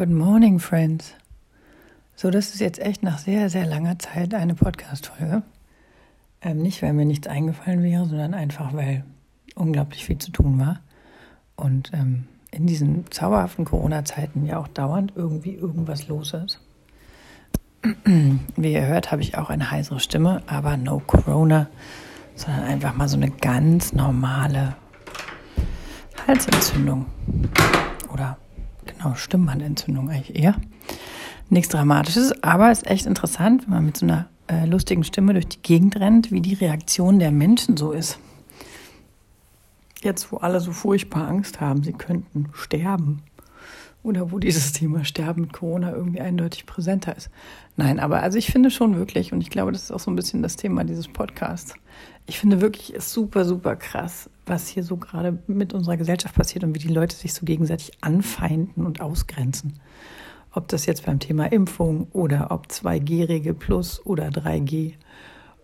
Good morning, friends. So, das ist jetzt echt nach sehr, sehr langer Zeit eine Podcast-Folge. Ähm, nicht, weil mir nichts eingefallen wäre, sondern einfach, weil unglaublich viel zu tun war. Und ähm, in diesen zauberhaften Corona-Zeiten ja auch dauernd irgendwie irgendwas los ist. Wie ihr hört, habe ich auch eine heisere Stimme, aber no Corona, sondern einfach mal so eine ganz normale Halsentzündung. Oder genau, Stimmbandentzündung eigentlich eher. Nichts Dramatisches, aber es ist echt interessant, wenn man mit so einer äh, lustigen Stimme durch die Gegend rennt, wie die Reaktion der Menschen so ist. Jetzt, wo alle so furchtbar Angst haben, sie könnten sterben. Oder wo dieses Thema Sterben mit Corona irgendwie eindeutig präsenter ist. Nein, aber also ich finde schon wirklich, und ich glaube, das ist auch so ein bisschen das Thema dieses Podcasts. Ich finde wirklich ist super, super krass, was hier so gerade mit unserer Gesellschaft passiert und wie die Leute sich so gegenseitig anfeinden und ausgrenzen. Ob das jetzt beim Thema Impfung oder ob 2G-Regel plus oder 3G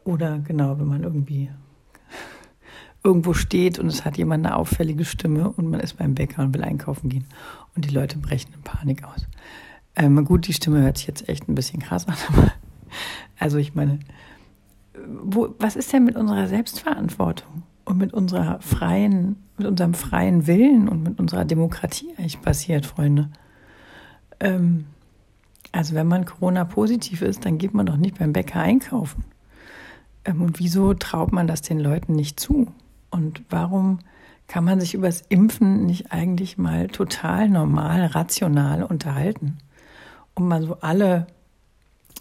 oder genau, wenn man irgendwie irgendwo steht und es hat jemand eine auffällige Stimme und man ist beim Bäcker und will einkaufen gehen und die Leute brechen in Panik aus. Ähm, gut, die Stimme hört sich jetzt echt ein bisschen krass an, aber also ich meine, wo, was ist denn mit unserer Selbstverantwortung und mit unserer freien, mit unserem freien Willen und mit unserer Demokratie eigentlich passiert, Freunde? Ähm, also wenn man Corona-positiv ist, dann geht man doch nicht beim Bäcker einkaufen. Ähm, und wieso traut man das den Leuten nicht zu? Und warum kann man sich übers Impfen nicht eigentlich mal total normal, rational unterhalten? Und mal so alle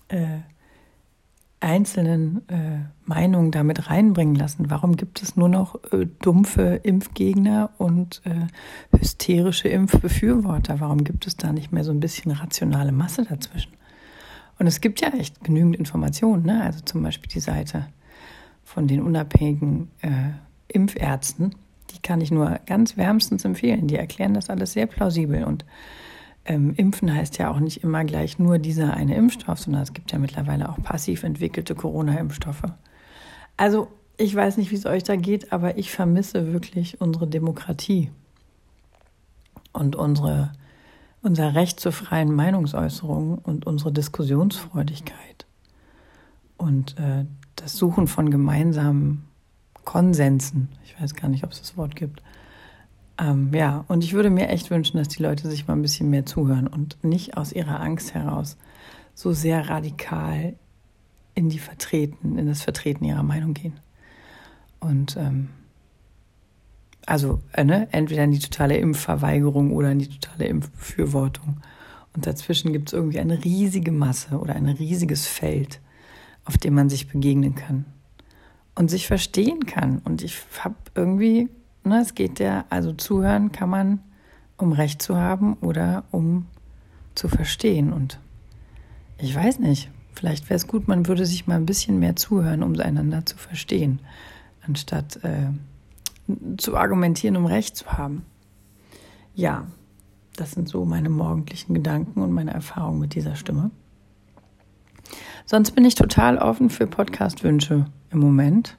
äh, einzelnen äh, Meinungen damit reinbringen lassen. Warum gibt es nur noch äh, dumpfe Impfgegner und äh, hysterische Impfbefürworter? Warum gibt es da nicht mehr so ein bisschen rationale Masse dazwischen? Und es gibt ja echt genügend Informationen, ne? also zum Beispiel die Seite von den unabhängigen äh, Impfärzten, die kann ich nur ganz wärmstens empfehlen. Die erklären das alles sehr plausibel und ähm, Impfen heißt ja auch nicht immer gleich nur dieser eine Impfstoff, sondern es gibt ja mittlerweile auch passiv entwickelte Corona-Impfstoffe. Also ich weiß nicht, wie es euch da geht, aber ich vermisse wirklich unsere Demokratie und unsere, unser Recht zur freien Meinungsäußerung und unsere Diskussionsfreudigkeit und äh, das Suchen von gemeinsamen Konsensen. Ich weiß gar nicht, ob es das Wort gibt. Ähm, ja, und ich würde mir echt wünschen, dass die Leute sich mal ein bisschen mehr zuhören und nicht aus ihrer Angst heraus so sehr radikal in die Vertreten, in das Vertreten ihrer Meinung gehen. Und ähm, also äh, ne, entweder in die totale Impfverweigerung oder in die totale Impfbefürwortung. Und dazwischen gibt es irgendwie eine riesige Masse oder ein riesiges Feld, auf dem man sich begegnen kann und sich verstehen kann. Und ich habe irgendwie Ne, es geht ja, also zuhören kann man, um Recht zu haben oder um zu verstehen. Und ich weiß nicht, vielleicht wäre es gut, man würde sich mal ein bisschen mehr zuhören, um einander zu verstehen, anstatt äh, zu argumentieren, um Recht zu haben. Ja, das sind so meine morgendlichen Gedanken und meine Erfahrungen mit dieser Stimme. Sonst bin ich total offen für Podcast-Wünsche im Moment.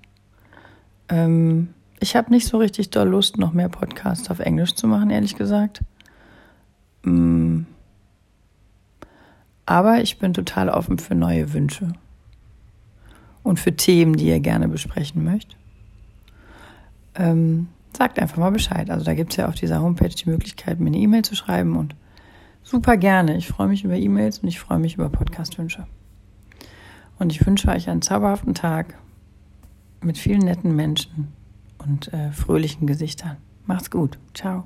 Ähm, ich habe nicht so richtig doll Lust, noch mehr Podcasts auf Englisch zu machen, ehrlich gesagt. Mm. Aber ich bin total offen für neue Wünsche und für Themen, die ihr gerne besprechen möchtet. Ähm, sagt einfach mal Bescheid. Also da gibt es ja auf dieser Homepage die Möglichkeit, mir eine E-Mail zu schreiben und super gerne. Ich freue mich über E-Mails und ich freue mich über Podcast-Wünsche. Und ich wünsche euch einen zauberhaften Tag mit vielen netten Menschen und äh, fröhlichen Gesichtern. Macht's gut. Ciao.